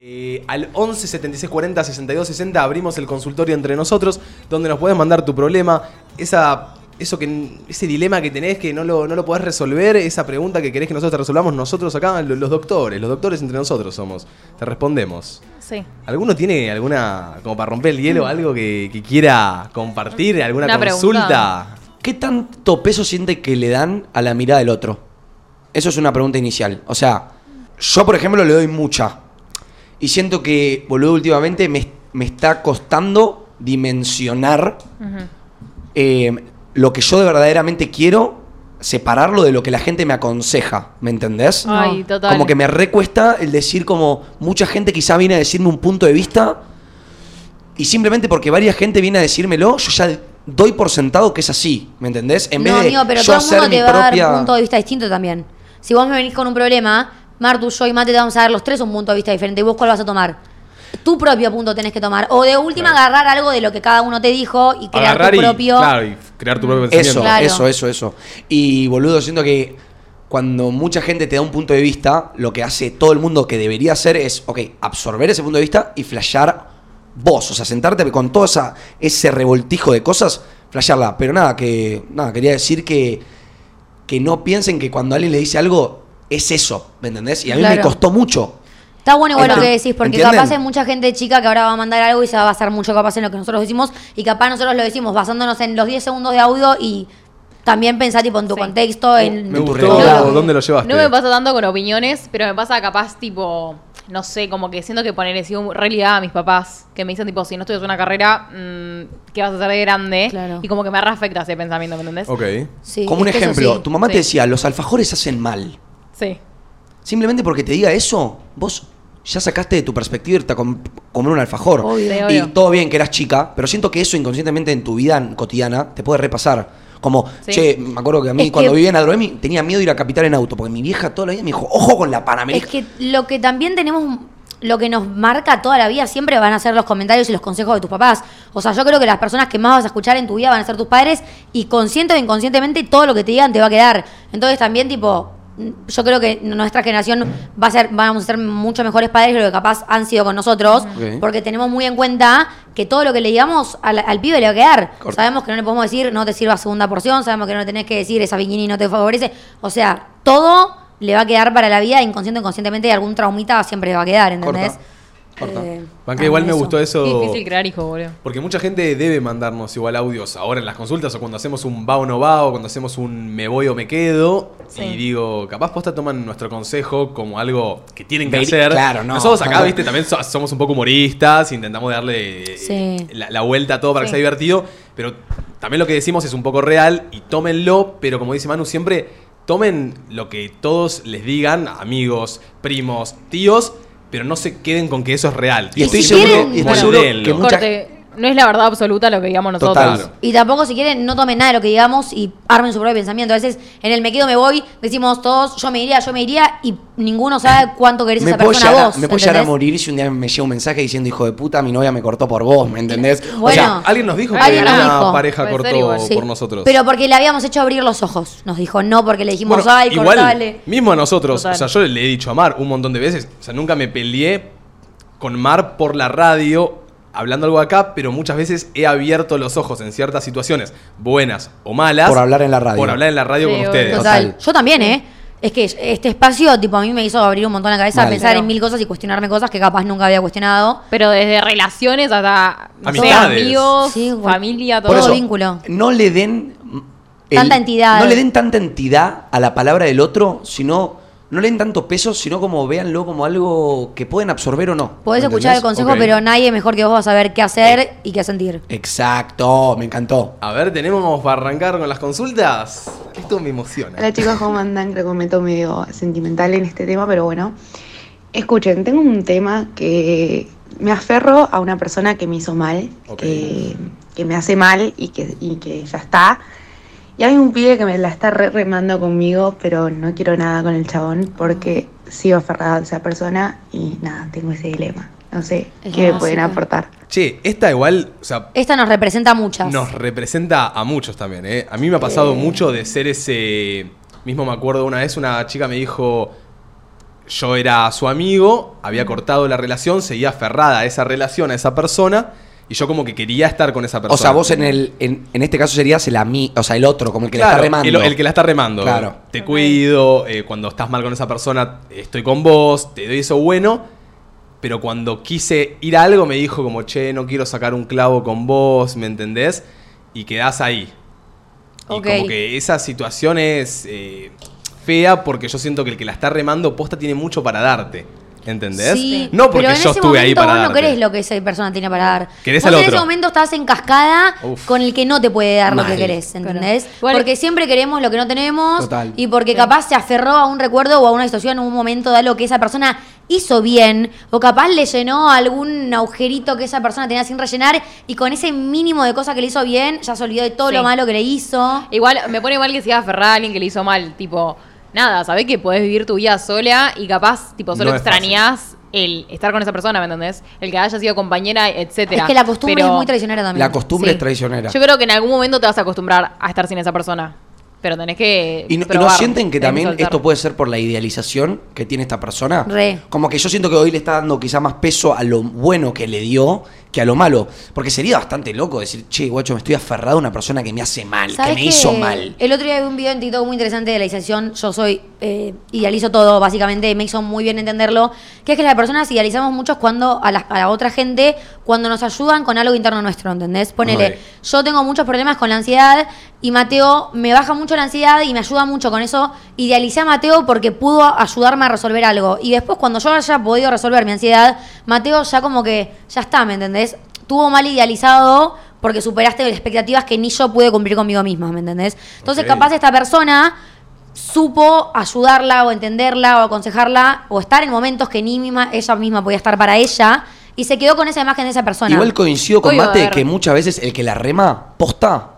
Eh, al 11 76 40 62 60 abrimos el consultorio entre nosotros, donde nos puedes mandar tu problema, esa, eso que, ese dilema que tenés que no lo, no lo podés resolver, esa pregunta que querés que nosotros te resolvamos nosotros acá, lo- los doctores, los doctores entre nosotros somos, te respondemos. Sí. ¿Alguno tiene alguna, como para romper el hielo, algo que, que quiera compartir, alguna Una consulta? pregunta. ¿Qué tanto peso siente que le dan a la mirada del otro? Eso es una pregunta inicial. O sea, yo, por ejemplo, le doy mucha. Y siento que, boludo, últimamente me, me está costando dimensionar eh, lo que yo de verdaderamente quiero, separarlo de lo que la gente me aconseja. ¿Me entendés? Ay, total. Como que me recuesta el decir como mucha gente quizá viene a decirme un punto de vista y simplemente porque varias gente viene a decírmelo, yo ya doy por sentado que es así, ¿me entendés? En no, vez de amigo, pero yo todo el hacer mundo mi te va a propia... dar un punto de vista distinto también. Si vos me venís con un problema, Martu, yo y Mate te vamos a dar los tres un punto de vista diferente. ¿Y vos cuál vas a tomar? Tu propio punto tenés que tomar. O de última Claro. agarrar algo de lo que cada uno te dijo y crear Agarrar tu y, propio. claro, y crear tu propio Eso, pensamiento. Claro. eso, eso, eso. Y boludo, siento que cuando mucha gente te da un punto de vista, lo que hace todo el mundo que debería hacer es, ok, absorber ese punto de vista y flashear vos. O sea, sentarte con todo esa, ese revoltijo de cosas, flashearla. Pero nada, que. Nada, quería decir que. Que no piensen que cuando alguien le dice algo, es eso, ¿me entendés? Y a mí me costó mucho. Está bueno igual lo que decís, porque ¿entienden? capaz hay mucha gente chica que ahora va a mandar algo y se va a basar mucho capaz en lo que nosotros decimos y capaz nosotros lo decimos basándonos en los 10 segundos de audio y también pensar tipo en tu Sí. contexto, en Me tu gustó dónde lo llevaste. No me pasa tanto con opiniones, pero me pasa capaz tipo, no sé, como que siento que poner sigo realidad a mis papás, que me dicen tipo, si no estudias una carrera, mm, ¿qué vas a hacer de grande? Claro. Y como que me reafecta ese pensamiento, ¿me entendés? Ok. Sí, Como un es ejemplo, sí. tu mamá Sí. te decía, los alfajores hacen mal. Sí. Simplemente porque te diga eso, vos ya sacaste de tu perspectiva irte a com- comer un alfajor. Obvio. Y obvio. todo bien que eras chica, pero siento que eso inconscientemente en tu vida cotidiana te puede repasar. Como, Sí. che, me acuerdo que a mí Es cuando que- vivía en Adroemi tenía miedo de ir a Capital en auto, porque mi vieja toda la vida me dijo, ojo con la Es Panamericana. que lo que también tenemos, lo que nos marca toda la vida siempre van a ser los comentarios y los consejos de tus papás. O sea, yo creo que las personas que más vas a escuchar en tu vida van a ser tus padres y consciente o inconscientemente todo lo que te digan te va a quedar. Entonces también tipo, yo creo que nuestra generación va a ser, vamos a ser mucho mejores padres de lo que capaz han sido con nosotros, porque tenemos muy en cuenta que todo lo que le digamos al, al pibe le va a quedar. Sabemos que no le podemos decir no te sirva segunda porción, sabemos que no le tenés que decir esa bikini no te favorece. O sea, todo le va a quedar para la vida, inconsciente o inconscientemente, algún traumita siempre le va a quedar, ¿entendés? Corta. Corta. Eh, Banque, igual me eso. gustó eso. Difícil crear hijo, boludo. Porque mucha gente debe mandarnos igual audios ahora en las consultas o cuando hacemos un va o no va o cuando hacemos un me voy o me quedo. Sí. Y digo, capaz posta toman nuestro consejo como algo que tienen que Veri- hacer. claro, no. Nosotros acá, viste, también so- somos un poco humoristas, intentamos darle eh, Sí. la, la vuelta a todo para que sea divertido. Pero también lo que decimos es un poco real y tómenlo, pero como dice Manu, siempre tomen lo que todos les digan, amigos, primos, tíos. Pero no se queden con que eso es real. Y estoy si seguro, quieren- y estoy seguro que mucha- Corte, no es la verdad absoluta lo que digamos nosotros. Total. Y tampoco, si quieren, no tomen nada de lo que digamos y armen su propio pensamiento. A veces, en el me quedo, me voy, decimos todos, yo me iría, yo me iría, y ninguno sabe cuánto querés a me esa puedo, persona llegar, a- vos. me puedo llegar a ¿entendés? morir si un día me llega un mensaje diciendo, hijo de puta, mi novia me cortó por vos, ¿me entendés? Bueno. o sea, Alguien nos dijo que Alguien nos una dijo. pareja Puede ser cortó igual. Sí. por nosotros. Pero porque le habíamos hecho abrir los ojos. Nos dijo no, porque le dijimos, Bueno, ay, igual, cortale. mismo a nosotros, Total. o sea, yo le he dicho a Mar un montón de veces, o sea, nunca me peleé con Mar por la radio hablando algo acá, pero muchas veces he abierto los ojos en ciertas situaciones, buenas o malas. Por hablar en la radio. Por hablar en la radio Sí, con ustedes. Total. Total. Yo también, ¿eh? Es que este espacio, tipo, a mí me hizo abrir un montón la cabeza, Mal. pensar Claro. en mil cosas y cuestionarme cosas que capaz nunca había cuestionado. Pero desde relaciones hasta Amistades. amigos, Sí, bueno. familia, todo. por todo eso, vínculo. no le den... Tanta entidad. No le den tanta entidad a la palabra del otro, sino... No le den tanto peso, sino como véanlo como algo que pueden absorber o no. Podés ¿me escuchar el consejo, pero nadie mejor que vos va a saber qué hacer y qué sentir. Exacto, me encantó. A ver, tenemos para arrancar con las consultas. Esto me emociona. Hola chicos, ¿cómo andan? Creo que me meto medio sentimental en este tema, pero bueno. Escuchen, tengo un tema que me aferro a una persona que me hizo mal, que, que me hace mal y que, y que ya está. Y hay un pibe que me la está re remando conmigo, pero no quiero nada con el chabón porque sigo aferrada a esa persona y nada, tengo ese dilema. No sé, Es ¿qué me pueden aportar? Che, esta igual, o sea, Esta nos representa a muchas. nos representa a muchos también, ¿eh? A mí me ha pasado mucho de ser ese... Mismo me acuerdo una vez una chica me dijo, yo era su amigo, había cortado la relación, seguía aferrada a esa relación, a esa persona, y yo como que quería estar con esa persona. O sea, vos en el en, en este caso serías el ami, o sea, el otro, como el que Claro, la está remando. El, el que la está remando. Claro. Te cuido, eh, cuando estás mal con esa persona, estoy con vos, te doy eso bueno. Pero cuando quise ir a algo, me dijo como, che, no quiero sacar un clavo con vos, ¿me entendés? Y quedás ahí. Y Ok. como que esa situación es eh, fea porque yo siento que el que la está remando posta tiene mucho para darte. ¿Entendés? Sí, no porque pero en yo ese estuve ahí momento para vos darte. no querés lo que esa persona tiene para dar. Querés vos al en ese momento estás en cascada Uf. con el que no te puede dar lo que querés, ¿entendés? Claro. Igual- porque siempre queremos lo que no tenemos Total. y porque capaz se aferró a un recuerdo o a una situación en un momento de algo que esa persona hizo bien o capaz le llenó algún agujerito que esa persona tenía sin rellenar y con ese mínimo de cosas que le hizo bien ya se olvidó de todo Sí. lo malo que le hizo. Igual me pone mal que siga aferrada a alguien que le hizo mal. Tipo, nada, sabés que podés vivir tu vida sola y capaz, tipo, solo No extrañás el estar con esa persona, ¿me entendés? El que haya sido compañera, etcétera. Es que la costumbre Pero es muy traicionera también. La costumbre Sí. es traicionera. Yo creo que en algún momento te vas a acostumbrar a estar sin esa persona. Pero tenés que. ¿Y no, y no probar, sienten que también soltar. esto puede ser por la idealización que tiene esta persona? Re. Como que yo siento que hoy le está dando quizá más peso a lo bueno que le dio que a lo malo. Porque sería bastante loco decir, che, guacho, me estoy aferrado a una persona que me hace mal, que ¿Sabés me hizo mal. El otro día vi un video en TikTok muy interesante de la idealización. Yo soy, eh, idealizo todo, básicamente, me hizo muy bien entenderlo. Que es que las personas idealizamos mucho cuando a la, a la otra gente, cuando nos ayudan con algo interno nuestro, ¿entendés? Ponele, yo tengo muchos problemas con la ansiedad y Mateo me baja mucho la ansiedad y me ayuda mucho con eso. Idealicé a Mateo porque pudo ayudarme a resolver algo. Y después, cuando yo haya podido resolver mi ansiedad, Mateo ya como que, ya está, ¿me entendés? Tuvo mal idealizado porque superaste expectativas que ni yo pude cumplir conmigo misma, ¿me entendés? Entonces, capaz esta persona supo ayudarla o entenderla o aconsejarla o estar en momentos que ni misma, ella misma podía estar para ella y se quedó con esa imagen de esa persona. Igual coincido con Obvio, Mate que muchas veces el que la rema posta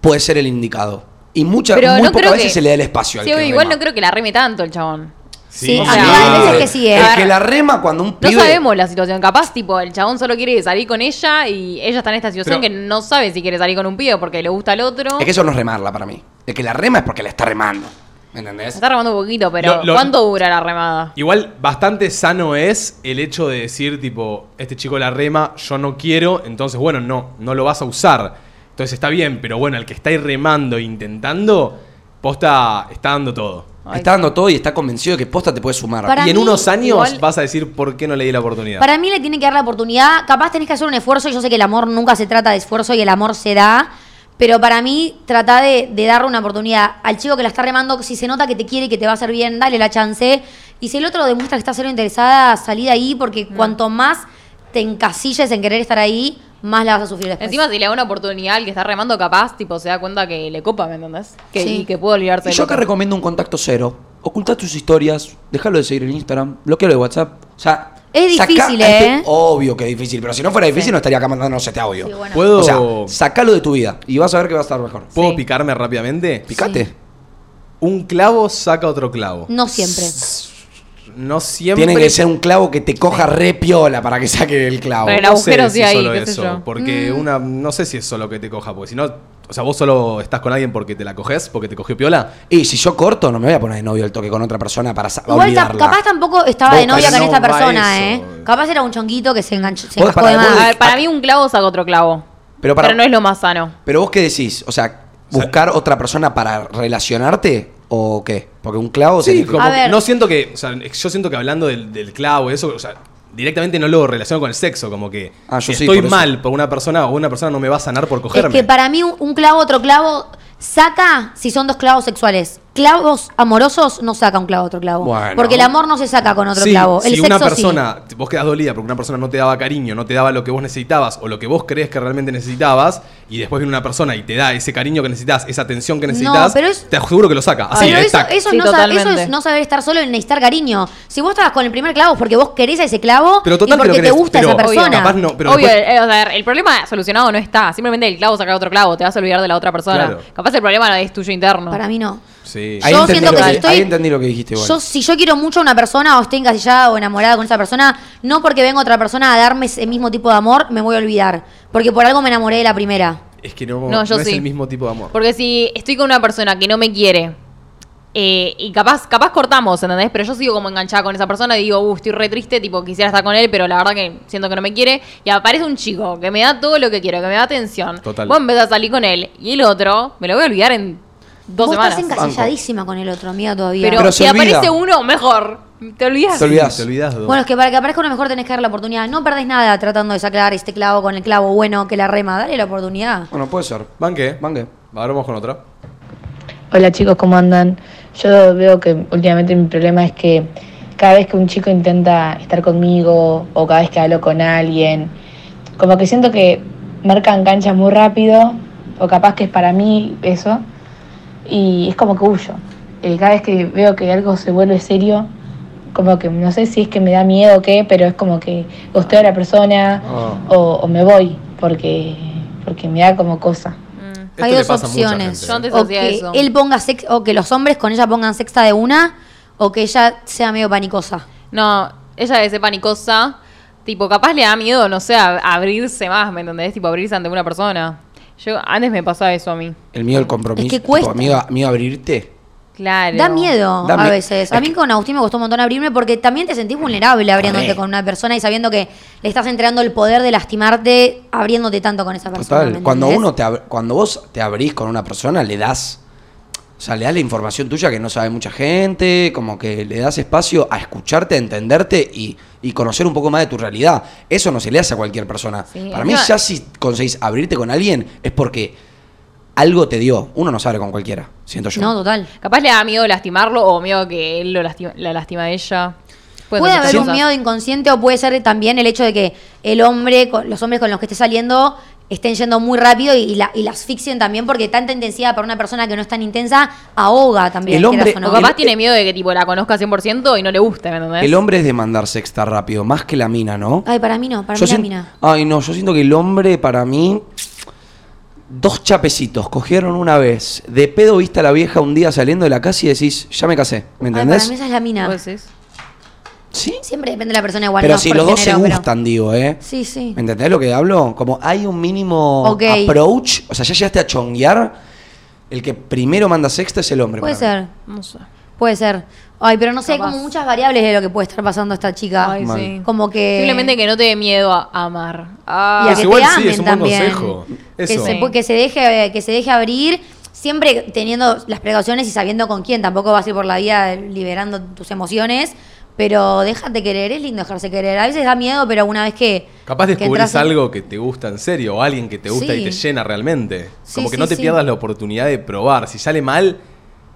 puede ser el indicado. Y muchas, Pero muy no pocas creo veces que- se le da el espacio al Sí, que obvio, igual rema. no creo que la reme tanto el chabón. Sí, O sea, hay veces que sí, ¿eh? El que la rema cuando un No pibe... sabemos la situación. Capaz, tipo, el chabón solo quiere salir con ella y ella está en esta situación Pero- que no sabe si quiere salir con un pibe porque le gusta al otro. Es que eso no es remarla para mí. El que la rema es porque la está remando. ¿Me entendés? Se está remando un poquito, pero Lo- lo- ¿cuánto dura la remada? Igual bastante sano es el hecho de decir, tipo, este chico la rema, yo no quiero, entonces, bueno, no, no lo vas a usar. Entonces está bien, pero bueno, el que está ahí remando, e intentando, posta, está dando todo. Ay, está dando todo y está convencido de que posta te puede sumar. Para y en mí, unos años igual- vas a decir por qué no le di la oportunidad. Para mí le tiene que dar la oportunidad. Capaz tenés que hacer un esfuerzo. y Yo sé que el amor nunca se trata de esfuerzo y el amor se da. Pero para mí, trata de, de darle una oportunidad al chico que la está remando. Si se nota que te quiere y que te va a hacer bien, dale la chance. Y si el otro demuestra que está cero interesada, salí de ahí. Porque cuanto más te encasilles en querer estar ahí, más la vas a sufrir después. Encima, si le da una oportunidad al que está remando capaz, tipo, se da cuenta que le copa, ¿me entendés? Que, Sí. Y que puede olvidarse Y yo acá otro. recomiendo un contacto cero. Oculta tus historias, déjalo de seguir en Instagram, bloquealo de WhatsApp. O sea, Es difícil, ¿eh? Obvio que es difícil, pero si no fuera difícil no estaría acá mandándonos este audio. Sí, bueno. ¿Puedo, O sea, sacalo de tu vida y vas a ver que va a estar mejor. ¿puedo Sí. picarme rápidamente? Picate. Un clavo saca otro clavo. No siempre. No siempre. Tiene que ser un clavo que te coja re piola para que saque el clavo. Pero el No agujero sé sí si ahí, solo qué sé eso, yo. Porque Mm. una. No sé si es solo que te coja, porque si no. O sea, vos solo estás con alguien porque te la coges, porque te cogió piola. Y si yo corto, no me voy a poner de novio el toque con otra persona para Igual capaz tampoco estaba Vos, de novia con no esta persona, eso. ¿eh? Capaz era un chonguito que se enganchó, se encajó para- de vos más. A ver, para mí un clavo saca otro clavo. Pero Pero, para- no es lo más sano. Pero vos qué decís, o sea, buscar otra persona para relacionarte o qué? Porque un clavo Sí, como A que ver. no siento que. O sea, yo siento que hablando del, del clavo, eso, o sea, directamente no lo relaciono con el sexo. Como que Ah, yo si sí, estoy por eso. mal por una persona o una persona no me va a sanar por Es cogerme. que para mí un, un clavo, otro clavo, saca si son dos clavos sexuales. Clavos amorosos no saca un clavo, otro clavo. Bueno. Porque el amor no se saca con otro Sí, clavo. El si sexo una sí. persona, vos quedas dolida porque una persona no te daba cariño, no te daba lo que vos necesitabas o lo que vos crees que realmente necesitabas, y después viene una persona y te da ese cariño que necesitas, esa atención que necesitas, es- te aseguro que lo saca. Así, Pero eso, eso, Sí, no sa- eso es no saber estar solo y necesitar cariño. Si vos estabas con el primer clavo es porque vos querés a ese clavo Pero total y porque que te gusta pero esa obvio, persona. capaz no, pero Obvio, después- eh, o sea, el problema solucionado no está. Simplemente el clavo saca otro clavo, te vas a olvidar de la otra persona. Claro. Capaz el problema es tuyo interno. Para mí no. Sí. Ahí Yo entendí siento lo que que, si estoy- ahí entendí lo que dijiste igual. Yo, si yo quiero mucho a una persona o estoy encasillada o enamorada con esa persona, no porque venga otra persona a darme ese mismo tipo de amor, me voy a olvidar. Porque por algo me enamoré de la primera. Es que no, No, yo no es sí. el mismo tipo de amor. Porque si estoy con una persona que no me quiere Eh, y capaz, capaz cortamos, ¿entendés? Pero yo sigo como enganchada con esa persona y digo, uh, estoy re triste, tipo, quisiera estar con él, pero la verdad que siento que no me quiere. Y aparece un chico que me da todo lo que quiero, que me da atención. Total. Vos empezás a salir con él y el otro, me lo voy a olvidar en dos Vos semanas. estás encasilladísima con el otro, amiga, todavía. Pero, Pero si se olvida. aparece uno, mejor. Te olvidas. Te olvidás. Te olvidás, Dodo. Bueno, es que para que aparezca uno mejor tenés que dar la oportunidad. No perdés nada tratando de sacar este clavo con el clavo bueno que la rema. Dale la oportunidad. Bueno, puede ser. Banque. Banque. Ahora vamos con otra. Hola chicos, ¿cómo andan? Yo veo que últimamente mi problema es que cada vez que un chico intenta estar conmigo o cada vez que hablo con alguien, como que siento que marcan canchas muy rápido o capaz que es para mí eso y es como que huyo. Eh, cada vez que veo que algo se vuelve serio, como que no sé si es que me da miedo o qué, pero es como que gosteo a la persona Ah. o, o me voy porque, porque me da como cosa. Mm. Esto Hay dos opciones. Yo antes o hacía que eso. él ponga sex, o que los hombres con ella pongan sexta de una, o que ella sea medio panicosa. No, ella es panicosa. Tipo, capaz le da miedo, no sé, a abrirse más, ¿me entendés? Tipo, abrirse ante una persona. Yo, antes me pasaba eso a mí. El miedo al compromiso. Es que tipo, cuesta. miedo, a- miedo a abrirte. Claro. Da miedo Da a veces. A mí con Agustín me costó un montón abrirme porque también te sentís vulnerable abriéndote con una persona y sabiendo que le estás entregando el poder de lastimarte abriéndote tanto con esa persona. Total. ¿me Cuando uno te cuando vos te abrís con una persona, le das. O sea, le das la información tuya que no sabe mucha gente, como que le das espacio a escucharte, a entenderte y, y conocer un poco más de tu realidad. Eso no se le hace a cualquier persona. Sí, Para mí, ya si conseguís abrirte con alguien, es porque algo te dio. Uno no sabe con cualquiera, siento yo. No, total. Capaz le da miedo lastimarlo o miedo que él lo lastima, la lastima a ella. Puede muchas haber un miedo inconsciente o puede ser también el hecho de que el hombre, con- los hombres con los que esté saliendo, estén yendo muy rápido y, y la, y la asfixien también porque tanta intensidad para una persona que no es tan intensa ahoga también. El hombre- o O no. capaz El- tiene miedo de que tipo la conozca 100% y no le guste, ¿me entendés? El hombre es de mandar sexta rápido, más que la mina, ¿no? Ay, para mí no, para Yo mí la mina. Ay, no, yo siento que el hombre, para mí, dos chapecitos, cogieron una vez, de pedo viste a la vieja un día saliendo de la casa y decís, ya me casé, ¿me Ay, para entendés? mí esa es la mina. ¿Vos decís? Sí. Siempre depende de la persona igual. pero no si los dos se género, pero- gustan, digo, ¿eh? Sí, sí. ¿Me entendés lo que hablo? Como hay un mínimo approach, o sea, ya llegaste a chonguear, el que primero manda sexta es el hombre. Puede mí. ser, No sé. puede ser. Ay, pero no sé, hay como muchas variables de lo que puede estar pasando a esta chica. Ay, Mal. sí. Como que... Simplemente que no te dé miedo a amar. y Ah, a Pues que igual te sí, amen es un buen también. consejo. Que se, Sí. que se deje, que se deje abrir, siempre teniendo las precauciones y sabiendo con quién. Tampoco vas a ir por la vida liberando tus emociones, pero déjate querer, es lindo dejarse querer. A veces da miedo, pero una vez que. Capaz que descubrís entras algo que te gusta en serio o alguien que te gusta Sí. y te llena realmente. Sí, Como que sí, no te pierdas la oportunidad de probar. Si sale mal,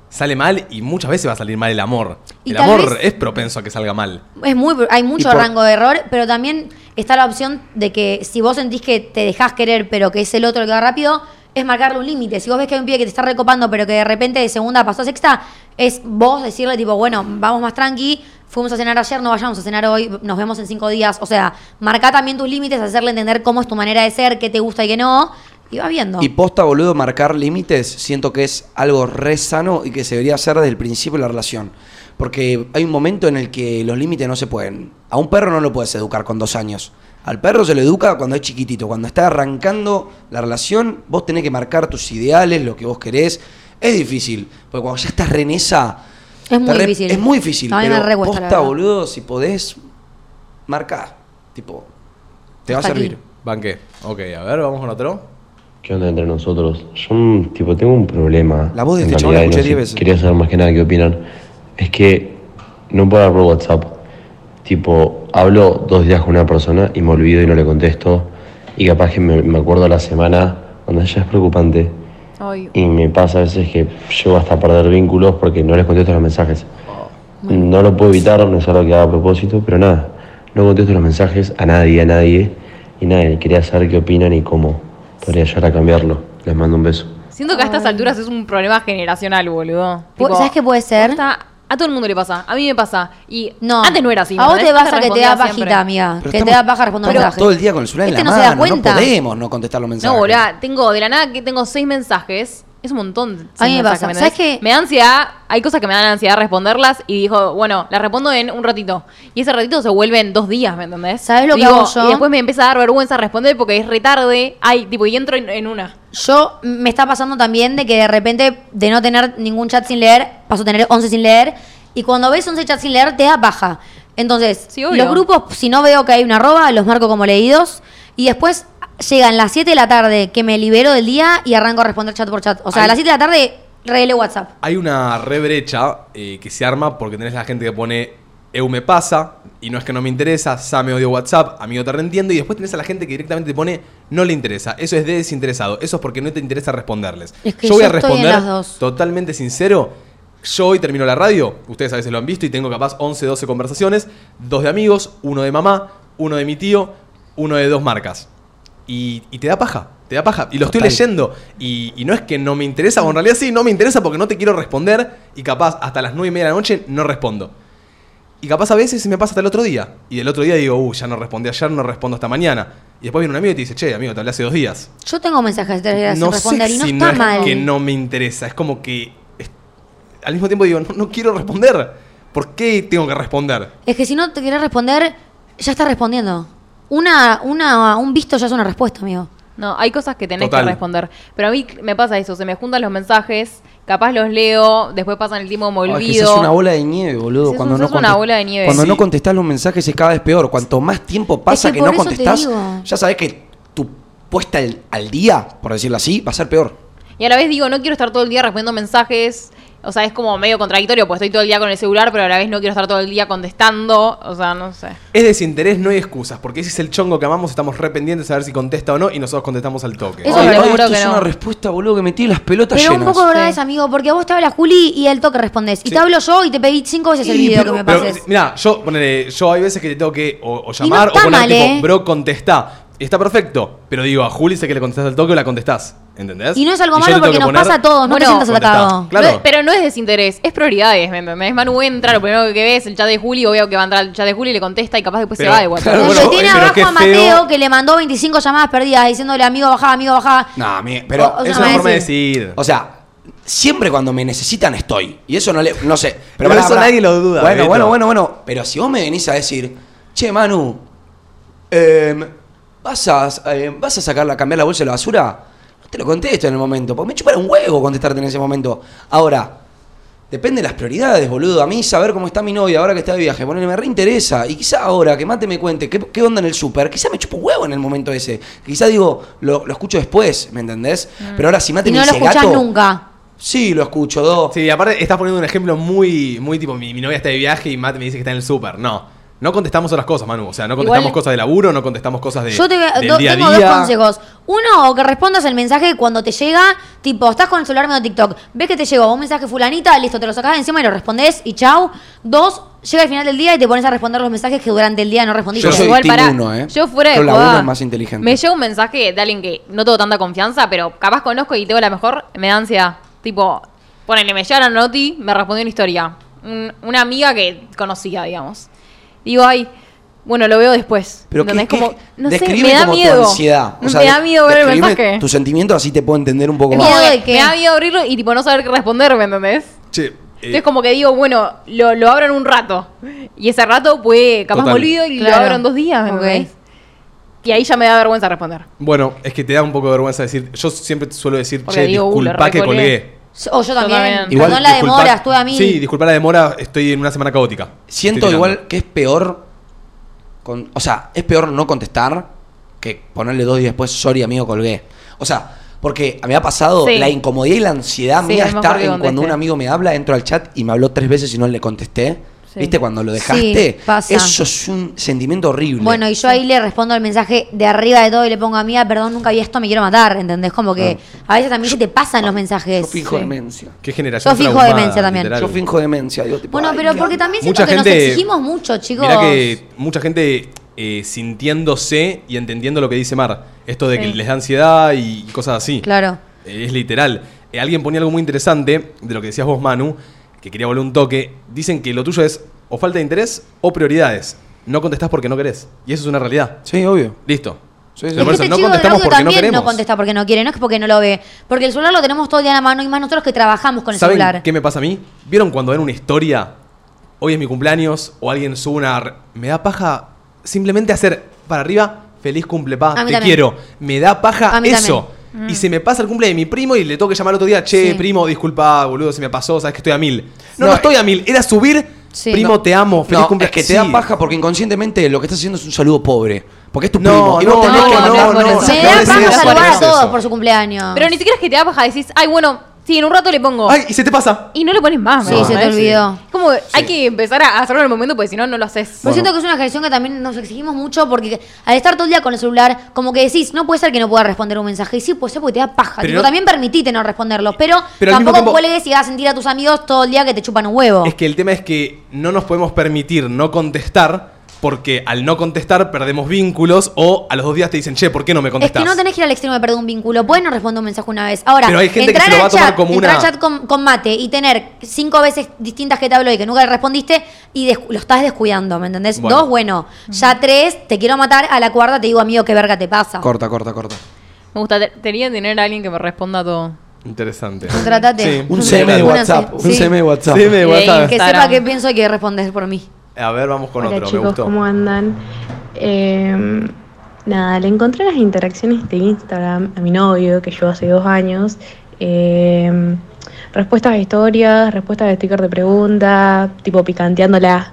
sale mal y muchas veces va a salir mal el amor. Y el amor es propenso a que salga mal. Es muy, hay mucho por- rango de error, pero también está la opción de que si vos sentís que te dejás querer, pero que es el otro el que va rápido, es marcarle un límite. Si vos ves que hay un pibe que te está recopando, pero que de repente de segunda pasó a sexta, es vos decirle tipo, bueno, vamos más tranqui, fuimos a cenar ayer, no vayamos a cenar hoy, nos vemos en cinco días. O sea, marca también tus límites, hacerle entender cómo es tu manera de ser, qué te gusta y qué no, y vas viendo. Y posta, boludo, marcar límites, siento que es algo re sano y que se debería hacer desde el principio de la relación. Porque hay un momento en el que los límites no se pueden. A un perro no lo puedes educar con dos años. Al perro se lo educa cuando es chiquitito. Cuando está arrancando la relación, vos tenés que marcar tus ideales, lo que vos querés. Es difícil, porque cuando ya estás re en esa... Es muy re- difícil. Es muy difícil, A mí me pero la posta, boludo, si podés, marcar. Tipo, te va a Hasta aquí. servir. Banqué. Ok, a ver, vamos con otro. ¿Qué onda entre nosotros? Yo, mm, tipo, tengo un problema. La voz de este la y escuché no 10 sé, veces. Quería saber más que nada qué opinan. Es que no puedo hablar por WhatsApp. Tipo, hablo dos días con una persona y me olvido y no le contesto. Y capaz que me, me acuerdo la semana cuando ya es preocupante. Ay, Y me pasa a veces que llego hasta a perder vínculos porque no les contesto los mensajes. No lo puedo evitar, no es algo que haga a propósito, pero nada. No contesto los mensajes a nadie, a nadie. Y nada, y quería saber qué opinan y cómo podría llegar a cambiarlo. Les mando un beso. Siento que a estas alturas es un problema generacional, boludo. Pu- ¿sabes qué puede ser? posta, A todo el mundo le pasa. A mí me pasa. Y No. antes no era así. A vos ¿me te pasa que te da siempre. pajita, amiga. Pero que te da paja responder mensajes. todo el día con el celular Este en la no se da mano, no podemos no contestar los mensajes. No, boludo, tengo de la nada que tengo seis mensajes Es un montón. A mí me pasa. ¿Sabes qué? Me da ansiedad, hay cosas que me dan ansiedad responderlas y dijo, bueno, las respondo en un ratito. Y ese ratito se vuelve en dos días, ¿me entendés? ¿Sabes lo que hago yo? Y después me empieza a dar vergüenza responder porque es retarde. Ay, tipo, y entro en, en una. Yo me está pasando también de que de repente, de no tener ningún chat sin leer, paso a tener 11 sin leer. Y cuando ves 11 chats sin leer, te da baja. Entonces, Sí, los grupos, si no veo que hay una arroba, los marco como leídos. Y después llegan las 7 de la tarde que me libero del día y arranco a responder chat por chat. O sea, a las 7 de la tarde releo WhatsApp. Hay una rebrecha eh, que se arma porque tenés la gente que pone EU me pasa y no es que no me interesa, Sa me odio WhatsApp, amigo te reentiendo y después tenés a la gente que directamente te pone no le interesa, eso es de desinteresado, eso es porque no te interesa responderles. Es que yo voy yo a estoy en responder las dos. totalmente sincero. Yo hoy termino la radio, ustedes a veces lo han visto y tengo capaz 11, 12 conversaciones, dos de amigos, uno de mamá, uno de mi tío, uno de dos marcas. Y, y te da paja, te da paja. Y lo estoy Total. leyendo. Y, y no es que no me interesa, o en realidad sí, no me interesa porque no te quiero responder. Y capaz hasta las 9 y media de la noche no respondo. Y capaz a veces me pasa hasta el otro día. Y del otro día digo, uh, ya no respondí ayer, no respondo hasta mañana. Y después viene un amigo y te dice, che, amigo, te hablé hace dos días. Yo tengo mensajes de sin no responder sé y no si está no es mal. que no me interesa. Es como que es- al mismo tiempo digo, no, no quiero responder. ¿Por qué tengo que responder? Es que si no te querés responder, ya estás respondiendo. Una, una, un visto ya es una respuesta, amigo. No, hay cosas que tenés Total. que responder. Pero a mí me pasa eso, se me juntan los mensajes, capaz los leo, después pasan el tiempo, me Ay, olvido. que hace una bola de nieve, boludo. Sí, cuando no una bola de nieve. Cuando Sí. no contestás los mensajes es cada vez peor. Cuanto más tiempo pasa Es que no contestás, ya sabes que tu puesta al, al día, por decirlo así, va a ser peor. Y a la vez digo, no quiero estar todo el día respondiendo mensajes. O sea, es como medio contradictorio, pues estoy todo el día con el celular, pero a la vez no quiero estar todo el día contestando. O sea, no sé. Es desinterés, no hay excusas. Porque ese es el chongo que amamos, estamos re pendientes a ver si contesta o no. Y nosotros contestamos al toque. Eso Ay, esto que es no. una respuesta, boludo, que me tiene las pelotas Pero un llenas. poco de verdad Sí. es, amigo, porque a vos te habla Juli y el toque respondes. Y Sí. te hablo yo y te pedí cinco veces el video pero- que me Pero, pases. mira, yo, ponele, yo hay veces que te tengo que o, llamar o poner mal, tipo, ¿eh? bro, contestá. Y está perfecto. Pero digo, a Juli sé que le contestás al toque o la contestás. ¿Entendés? Y no es algo yo malo tengo porque que nos poner- pasa a todos, no te Bueno, sientas atacado. Claro. No es- pero no es desinterés, es prioridades, ¿me entendés? Manu entra, lo primero que ves, el chat de Juli, o veo que va a entrar al chat de Juli y le contesta y capaz después Pero- se va de WhatsApp. claro, Pero bueno, tiene eh, pero abajo qué a Mateo feo. que le mandó 25 llamadas perdidas diciéndole amigo bajá, amigo bajá. No, pero, O- o sea, Es una me forma de decir. o sea, siempre cuando me necesitan estoy. Y eso no le, no sé. Pero pará, eso pará. nadie lo duda, Bueno, Beto. bueno, bueno, bueno. Pero si vos me venís a decir, che, Manu, em, ¿vas, a, em, ¿vas a sacar la, cambiar la bolsa de la basura? No te lo contesto en el momento. Porque me chupa un huevo contestarte en ese momento. Ahora, Depende de las prioridades, boludo. A mí saber cómo está mi novia ahora que está de viaje, ponele, me reinteresa. Y quizá ahora que Mate me cuente qué, qué onda en el súper, quizá me chupo un huevo en el momento ese. Quizá digo, lo, lo escucho después, ¿me entendés? Pero ahora si Mate Y me no lo dice escuchás gato, nunca. Sí, lo escucho, dos. Sí, aparte estás poniendo un ejemplo muy, muy tipo, mi, mi novia está de viaje y Matt me dice que está en el súper. No. No contestamos otras cosas, Manu. O sea, no contestamos Igual- cosas de laburo, no contestamos cosas de, Yo te, del do- día a tengo día. dos consejos. Uno, o que respondas el mensaje cuando te llega, tipo, estás con el celular medio TikTok, ves que te llegó un mensaje fulanita, listo, te lo sacás de encima y lo respondes y chau. Dos, llega al final del día y te pones a responder los mensajes que durante el día no respondiste. Yo soy Igual team para, uno, ¿eh? yo fuera de Yo la uno es más inteligente. Me llega un mensaje de alguien que no tengo tanta confianza, pero capaz conozco y tengo la mejor, me da ansiedad. Tipo, ponele, me llega la noti, me respondió una historia. Un- una amiga que conocía, digamos. Digo, ay, bueno, lo veo después. Pero ¿entendés? ¿qué, como, no sé, me da como miedo. tu ansiedad. O sea, me da miedo ver el mensaje. tus sentimientos así te puedo entender un poco más. Miedo que de qué? me da miedo abrirlo y tipo no saber qué responder, ¿me entendés? Eh, Entonces como que digo, bueno, lo, lo abro en un rato. Y ese rato, pues, capaz Total. me olvido y Claro. lo abro en dos días, ¿me Ok. entendés? Y ahí ya me da vergüenza responder. bueno, es que te da un poco de vergüenza decir. Yo siempre suelo decir, Porque che, digo, uh, disculpa que colgué. O yo también. también. Igual, Perdón la Disculpa- demora, estuve a mí. Sí, disculpa la demora, estoy en una semana caótica. Siento Estoy igual que es peor. Con, o sea, es peor no contestar que ponerle dos días después, sorry amigo, colgué. O sea, porque me ha pasado Sí. la incomodidad y la ansiedad Sí, mía es mejor está que en cuando conteste. un amigo me habla, entro al chat y me habló tres veces y no le contesté. Sí. ¿Viste? Cuando lo dejaste. Sí, pasa. Eso es un sentimiento horrible. Bueno, y yo ahí le respondo el mensaje de arriba de todo y le pongo a mí, perdón, nunca vi esto, me quiero matar, ¿entendés? Como que a veces también se te pasan los mensajes. yo finjo Sí. demencia. Qué generación fijo de traumada, demencia también. literal. Yo finjo demencia. Digo, tipo, Bueno, pero ¿qué porque también siento Mucha que gente- nos exigimos mucho, chicos. Mirá que mucha gente eh, sintiéndose y entendiendo lo que dice Mar. Esto de que les da ansiedad y cosas así. Claro. Eh, es literal. Eh, alguien ponía algo muy interesante de lo que decías vos, Manu, que quería volver un toque. Dicen que lo tuyo es o falta de interés o prioridades. No contestás porque no querés. Y eso es una realidad. Sí, obvio. Listo. Sí, sí. Pero por Es que eso, este no chico contestamos porque no queremos. no contesta porque no quiere, no es porque no lo ve. Porque el celular lo tenemos todo el día en la mano y más nosotros que trabajamos con el ¿Saben celular. qué me pasa a mí? ¿Vieron cuando ven una historia? Hoy es mi cumpleaños o alguien sube una... Me da paja simplemente hacer para arriba, feliz cumple, pa, A mí te también. quiero. Me da paja A mí Y se me pasa el cumple de mi primo y le tengo que llamar otro día, che, Sí. primo, disculpa, boludo, se me pasó, sabes que estoy a mil. No, no, No, estoy a mil, era subir, Sí. primo, No. te amo, feliz No, cumple. es que te da paja porque inconscientemente lo que estás haciendo es un saludo pobre. Porque es tu No, primo. y no, vos tenés no, que no, no. Me da paja saludar a todos por su cumpleaños. Pero ni siquiera es que te da paja, decís, ay, bueno, sí, en un rato le pongo. Ay, y se te pasa. Y no le pones más, Sí, ¿me se te olvidó. Como hay que empezar a hacerlo en el momento porque si no, no lo haces. Pero siento que es una ejercicio que también nos exigimos mucho porque al estar todo el día con el celular, como que decís, no puede ser que no pueda responder un mensaje. Y sí, puede ser porque te da paja. Pero Tipo, no- también permitite no responderlos. Pero, Pero al mismo tampoco tiempo- cuelgues y vas a sentir a tus amigos todo el día que te chupan un huevo. Es que el tema es que no nos podemos permitir no contestar porque al no contestar perdemos vínculos o a los dos días te dicen, che, ¿por qué no me Es contestás? que no tenés que ir al extremo de perder un vínculo. Puedes no responder un mensaje una vez. Ahora, Pero hay gente que entrar se lo va a tomar chat, como una- al chat con, con mate y tener cinco veces distintas que te habló y que nunca le respondiste y lo estás descuidando, ¿me entendés? Bueno. Dos, bueno. Ya tres, te quiero matar. A la cuarta te digo, amigo, qué verga te pasa. Corta, corta, corta. Me gustaría tener a alguien que me responda todo. Interesante. Contratate. Sí. Un. CM de WhatsApp. sí. Un CM de WhatsApp. Me De WhatsApp. Que sepa qué pienso y que responder por mí. A ver, vamos con Hola otro, me chicos, gustó. ¿cómo andan? Eh, nada, le encontré las interacciones de Instagram a mi novio, que llevo hace dos años. Eh, respuestas a historias, respuestas de sticker de pregunta, tipo picanteándola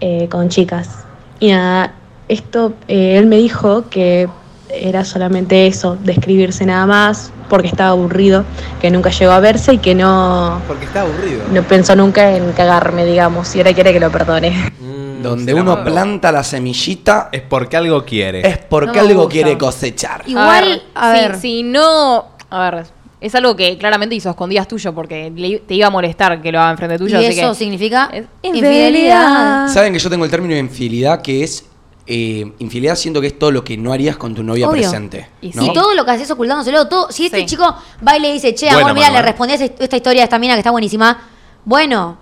eh, con chicas. Y nada, esto, eh, él me dijo que era solamente eso, describirse nada más, porque estaba aburrido, que nunca llegó a verse y que no, Porque está aburrido. no pensó nunca en cagarme, digamos, y ahora quiere que lo perdone. Mm, Donde uno planta la semillita Es porque algo quiere. es porque No algo gusta. quiere cosechar. Igual, a si- ver. Si, no. A ver. Es algo que claramente hizo escondidas tuyo porque le- te iba a molestar que lo haga enfrente tuyo. y así eso que significa es infidelidad. Saben que yo tengo el término de infidelidad que es. Eh, infidelidad siento que es todo lo que no harías con tu novia Obvio. presente. Y ¿no? Y todo lo que haces ocultándoselo, todo. Si este Sí. chico va y le dice, che, Bueno, amor, mira, le Manuel. respondías esta historia de esta mina que está buenísima, bueno,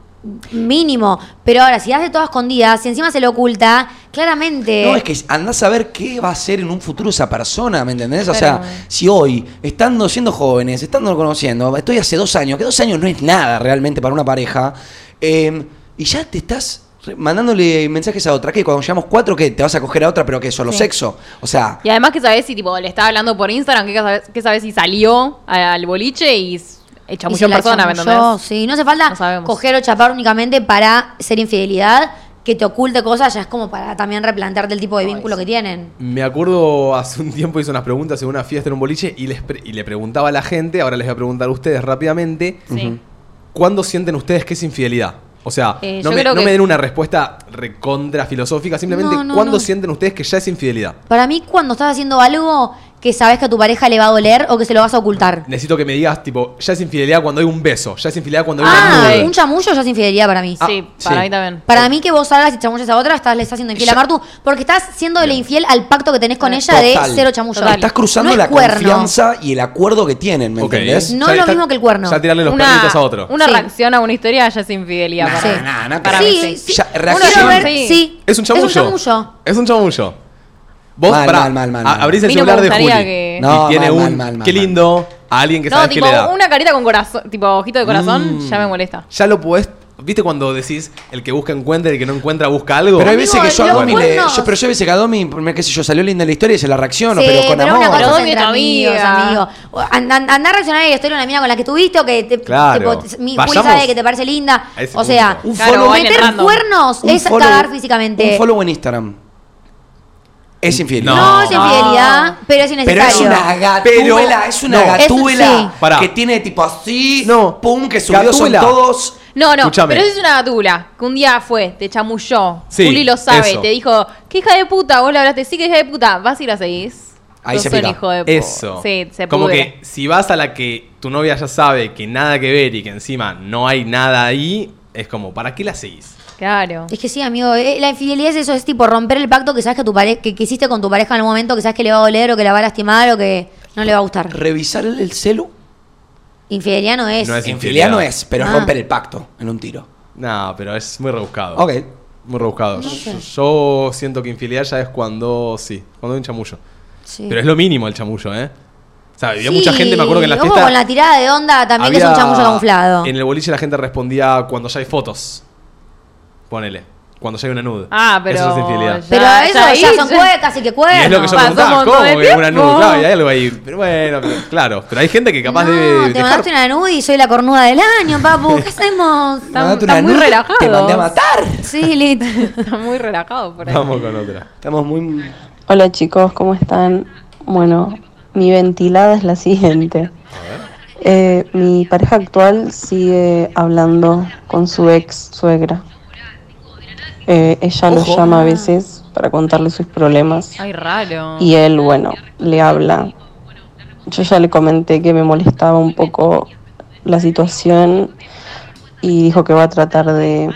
mínimo. Pero ahora, si hace todo a escondidas, si encima se lo oculta, claramente. No, es que andás a ver qué va a ser en un futuro esa persona, ¿me entendés? O sea, si hoy, estando siendo jóvenes, estando conociendo, estoy hace dos años, que dos años no es nada realmente para una pareja, eh, y ya te estás mandándole mensajes a otra, que cuando llevamos cuatro, que te vas a coger a otra, pero que solo Sí. sexo. O sea, Y además que sabes si tipo le estaba hablando por Instagram, que sabes, que sabes si salió al boliche y echa mucho persona, ¿me entendés? Sí, no hace falta No coger o chapar únicamente para ser infidelidad, que te oculte cosas, ya es como para también replantearte el tipo de vínculo que tienen. Me acuerdo hace un tiempo hice unas preguntas en una fiesta en un boliche y, les pre- y le preguntaba a la gente, ahora les voy a preguntar a ustedes rápidamente, Sí. ¿cuándo sienten ustedes que es infidelidad? O sea, Eh, no, me, creo no que- me den una respuesta recontra filosófica, simplemente No, no, ¿cuándo sienten ustedes que ya es infidelidad? Para mí, cuando estás haciendo algo que sabes que a tu pareja le va a doler o que se lo vas a ocultar. Necesito que me digas, tipo, ya es infidelidad cuando hay un beso, ya es infidelidad cuando hay Ah, una sí. nude. un chamullo ya es infidelidad para mí. Ah, sí, para sí. mí también. Para mí que vos salgas y chamulles a otra, estás, le estás haciendo infiel Ya- a Martu, porque estás siéndole infiel al pacto que tenés con ella total. de cero chamullo. Estás cruzando No es la cuerno. confianza y el acuerdo que tienen, ¿me Ok. entendés? No es lo mismo que el cuerno. Ya tirarle los perritos a otro. Una Sí. reacción a una historia ya es infidelidad. Nah, para Sí. mí. nah, nah, Para que- mí Sí, sí. sí. Ya, reacción- ver, Sí. sí. Es un chamullo. Es un chamullo. Es un chamullo. Vos, Mal, pará, mal, mal, mal, a- mal. abrís A el me celular de Juli. gustaría que- No, y tiene mal, un, mal, mal, mal, qué mal. lindo, a alguien que No, sabes que tipo, le da. una carita con corazón, tipo ojito de corazón, Mm. ya me molesta. Ya lo podés. ¿Viste cuando decís el que busca encuentra y el que no encuentra busca algo? Pero hay veces que yo a los Domi le. Yo, pero yo hay veces que a Domi, me- qué sé yo, salió linda la historia y se la reacciono, Sí, pero con pero amor. cosa Pero es Domi entre es tu amigos, amiga. amigo. O Anda, anda a reaccionar a la historia de una mina con la que estuviste o que te, Claro. tipo, mi Vayamos Juli sabe que te parece linda. a ese O sea, punto. Un Claro, follow, bailen meter random. cuernos un es follow- cagar físicamente. Un follow en Instagram. Es infidelidad. no, No. es infidelidad, pero es Pero innecesario. es una gatuela, Pero- es una no. gatuela Es- sí. Pará. que tiene tipo así, No. pum, que subió son todos. No, no, Escúchame. pero eso es una gatula. Que un día fue, te chamulló. Sí, Juli lo sabe, eso. te dijo, ¿qué hija de puta? Vos le hablaste, sí, que hija de puta. Vas y la seguís. Ahí se pica. hijo de puta. Eso. Sí, se Como pudre. que si vas a la que tu novia ya sabe que nada que ver y que encima no hay nada ahí, es como, ¿para qué la seguís? Claro. Es que sí, amigo, eh, la infidelidad es eso, es tipo romper el pacto que sabes que tu pare que, que hiciste con tu pareja en algún momento, que sabes que le va a doler o que la va a lastimar o que no le va a gustar. Revisar el, el celu. Infidelidad no es. No es Infidelidad no es, pero es Ah. romper el pacto en un tiro. No, pero es muy rebuscado. Ok. Muy rebuscado. Yo, yo siento que infidelidad ya es cuando, sí, cuando hay un chamullo. Sí. Pero es lo mínimo el chamullo, ¿eh? O sea, había Sí, mucha gente, me acuerdo que en la fiesta. con la tirada de onda también, que es un chamullo camuflado. En el boliche la gente respondía cuando ya hay fotos. Ponele. Cuando ya hay una nude. Ah, pero Eso es infidelidad. Pero eso ya son cuecas y que Y cuernos. es lo que yo preguntaba, ¿cómo de que una nude? Claro, y hay algo ahí. Pero bueno, pero- claro. Pero hay gente que capaz no, debe te dejar- mandaste una nude y soy la cornuda del año, papu. ¿Qué hacemos? Una muy nude, relajados. Te mandé a matar. Sí, lit. Está muy relajado por ahí. Vamos con otra. Estamos muy. Hola chicos, ¿cómo están? Bueno, mi ventilada es la siguiente. Eh, mi pareja actual sigue hablando con su ex suegra. Eh, ella lo Ojo. llama a veces para contarle sus problemas Ay, raro. y él, bueno, le habla. Yo ya le comenté que me molestaba un poco la situación y dijo que va a tratar de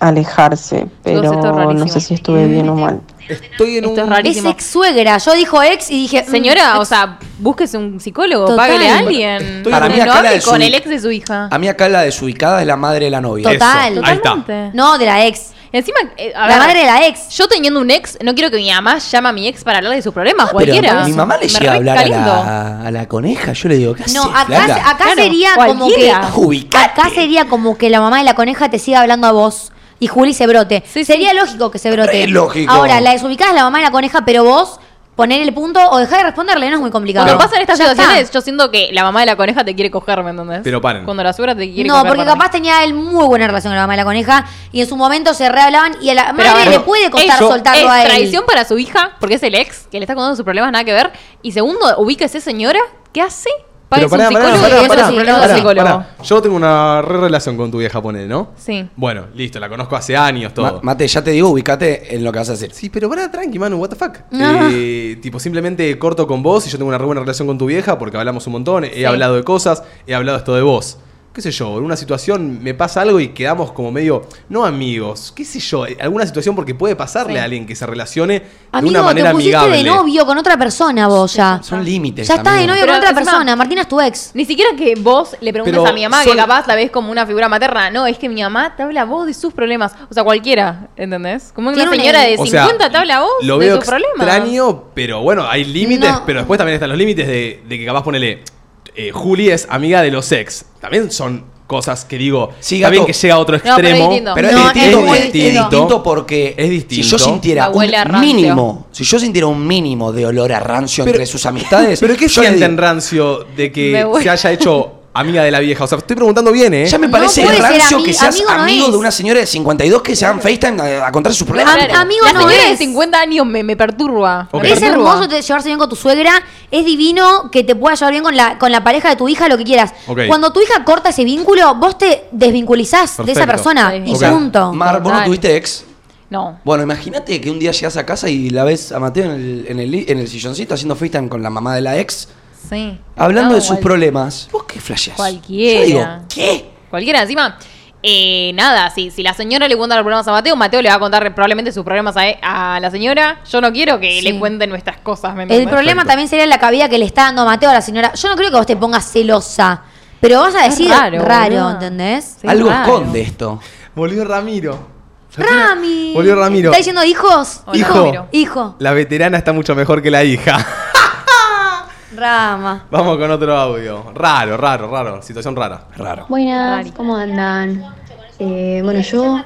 alejarse, pero es no sé si estuve bien o mal. Estoy en Esto es un. Es rarísimo. ex suegra. Yo dijo ex y dije. mm, Señora, o sea, búsquese un psicólogo, Total. páguele a alguien. Estoy Para mí acá la con el ex de su hija. A mí acá la desubicada es la madre de la novia. Total. Eso, ahí está. Totalmente. No, de la ex. Encima, eh, a La ver, madre de la ex. Yo teniendo un ex, no quiero que mi mamá llame a mi ex para hablar de sus problemas, Ah, Pero cualquiera. mi mamá le Me llega a hablar a la, a la coneja. Yo le digo, ¿qué No, haces, acá, acá Claro, sería como que. Ubicate. Acá sería como que la mamá de la coneja te siga hablando a vos y Juli se brote. Sí, sí. sería lógico que se brote. Re lógico. Ahora, la desubicada es la mamá de la coneja, pero vos poner el punto o dejar de responderle no es muy complicado. Cuando pasan estas Ya está. situaciones, yo siento que la mamá de la coneja te quiere coger, ¿me entendés? Pero paren. Cuando la suegra te quiere No, coger. porque mí. capaz tenía él muy buena relación con la mamá de la coneja y en su momento se rehablaban y a la Pero, madre a ver, le puede costar eso soltarlo es a él. traición para su hija, porque es el ex, que le está contando sus problemas, nada que ver. Y segundo, ubíquese señora, ¿qué hace? Pero pará, pará, psicólogo pará, y eso pará, es un problema pará, del psicólogo. pará. Yo tengo una re relación con tu vieja, ponele, ¿no? Sí. Bueno, listo, la conozco hace años, todo. Ma- Mate, ya te digo, ubicate en lo que vas a hacer. Sí, pero pará, tranqui, Manu, what the fuck. Eh, tipo, simplemente corto con vos y yo tengo una re buena relación con tu vieja porque hablamos un montón, he Sí. hablado de cosas, he hablado esto de vos. Qué sé yo, en una situación me pasa algo y quedamos como medio, no amigos, qué sé yo, eh, alguna situación porque puede pasarle Sí. a alguien que se relacione de una manera te pusiste amigable. de novio con otra persona vos ya. Son límites. Ya estás de novio Pero con otra encima- persona. Martina es tu ex. Ni siquiera que vos le preguntes Pero a mi mamá son- que capaz la ves como una figura materna. No, es que mi mamá te habla a vos de sus problemas. O sea, cualquiera, ¿entendés? Como una Tiene una- señora de O sea, 50 te habla a vos lo de veo sus problemas. extraño, pero bueno, hay límites, No. pero después también están los límites de, de que capaz ponele, eh, Juli es amiga de los ex. También son cosas que digo, Sí, está bien gato. que llega a otro No, pero es extremo. distinto. Pero No, es, es distinto, muy es distinto. distinto porque Es distinto. si yo sintiera La huele a un rancio. mínimo, si yo sintiera un mínimo de olor a rancio Pero- entre sus amistades, Pero ¿qué yo le sienten rancio de Me que voy. se haya hecho amiga de la vieja? O sea, estoy preguntando bien, ¿eh? Ya me No parece puede ser rancio ami- que seas amigo no amigo es. de una señora de 52 que se hagan FaceTime a, a contar sus problemas. Am- amigo la no señora de es. 50 años me, me perturba. Ok. Es perturba. hermoso te- llevarse bien con tu suegra. Es divino que te puedas llevar bien con la, con la pareja de tu hija, lo que quieras. Ok. Cuando tu hija corta ese vínculo, vos te desvinculizás de esa Perfecto. persona. Sí. Y Ok. punto. Mar, vos no Total. tuviste ex. No. Bueno, imagínate que un día llegas a casa y la ves a Mateo en el, en el, en el silloncito haciendo FaceTime con la mamá de la ex, Sí. hablando No, de sus cual- problemas. ¿Vos qué flasheás? Cualquiera. Yo digo, ¿qué? Cualquiera, encima. eh, nada, si, si la señora le cuenta los problemas a Mateo, Mateo le va a contar probablemente sus problemas a, a la señora. Yo no quiero que Sí. le cuenten nuestras cosas. ¿me El problema también sería la cabida que le está dando Mateo a la señora. Yo no creo que vos te pongas celosa. Pero vas a Es decir raro, raro. ¿entendés? Sí, Algo raro. esconde esto. Volvió Ramiro. Rami. Volvió Ramiro. ¿Está diciendo hijos? Hola, Hijo. Ramiro. Hijo. La veterana está mucho mejor que la hija. Rama. Vamos con otro audio. Raro, raro, raro. Situación rara. Raro. Buenas. ¿cómo andan? Eh, bueno, yo,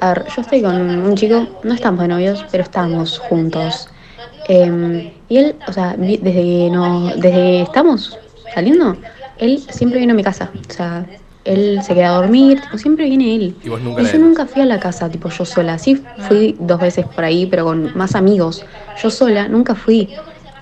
a ver, yo estoy con un chico, no estamos de novios, pero estamos juntos. Eh, y él, o sea, desde que, no, desde que estamos saliendo, él siempre viene a mi casa. O sea, él se queda a dormir, tipo, siempre viene él. Y vos nunca Y yo nunca fui a la casa, tipo yo sola. Sí fui dos veces por ahí, pero con más amigos. Yo sola nunca fui.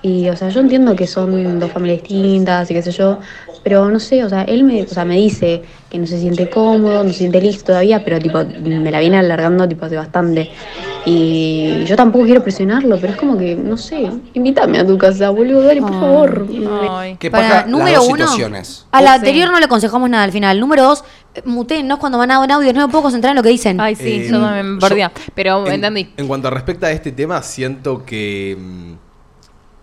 Y, o sea, yo entiendo que son dos familias distintas y qué sé yo, pero no sé, o sea, él me, o sea, me dice que no se siente cómodo, no se siente listo todavía, pero tipo, me la viene alargando tipo hace bastante. Y yo tampoco quiero presionarlo, pero es como que, no sé, invítame a tu casa, boludo, dale, por Ay. favor. Ay. ¿Qué Para, pasa? Las número dos uno, situaciones. A la anterior no le aconsejamos nada al final. Número dos, eh, mutéennos cuando van a en audios. No me puedo concentrar en lo que dicen. Ay, sí, Eh, yo también me perdía. Pero En- entendí. En cuanto a respecto a este tema, siento que.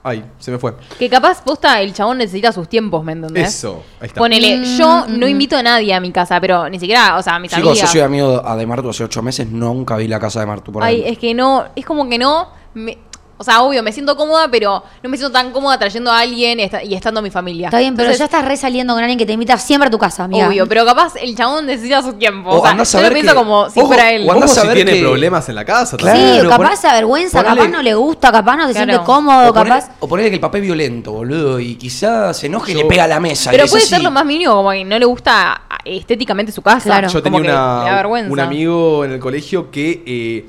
Ay, se me fue. Que capaz, posta, el chabón necesita sus tiempos, ¿me entendés? Eso, ahí está. Ponele, Mm, yo mm, no mm. invito a nadie a mi casa, pero ni siquiera, o sea, a mis Chicos, yo soy amigo a de Martu hace ocho meses, nunca vi la casa de Martu por Ay, ahí. es que no, es como que no. me- O sea, obvio, me siento cómoda, pero no me siento tan cómoda trayendo a alguien y estando mi familia. Está bien, pero Entonces, ya estás resaliendo con alguien que te invita siempre a tu casa, amiga. Obvio, pero capaz el chabón necesita su tiempo. O O, sea, yo lo pienso que- como si ojo, fuera él. o si tiene que- problemas en la casa. Sí, también. Claro, capaz pon- se avergüenza, capaz no le gusta, capaz no se Claro. siente cómodo, O poner- capaz. o ponerle que el papá es violento, boludo, y quizás se enoje y le pega a la mesa. Pero puede así. ser lo más mínimo, como que no le gusta estéticamente su casa. Claro. Yo Como tenía que le da una, vergüenza. un amigo en el colegio que eh,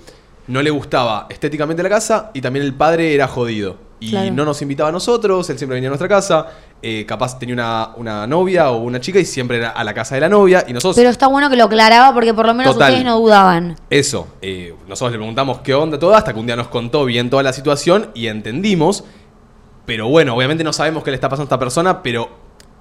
no le gustaba estéticamente la casa y también el padre era jodido. Y Claro. no nos invitaba a nosotros, él siempre venía a nuestra casa. eh, capaz tenía una, una novia o una chica y siempre era a la casa de la novia. Y nosotros, Pero está bueno que lo aclaraba porque por lo menos Total. ustedes no dudaban. eso, eh, nosotros le preguntamos qué onda todo, hasta que un día nos contó bien toda la situación y entendimos. Pero bueno, obviamente no sabemos qué le está pasando a esta persona, pero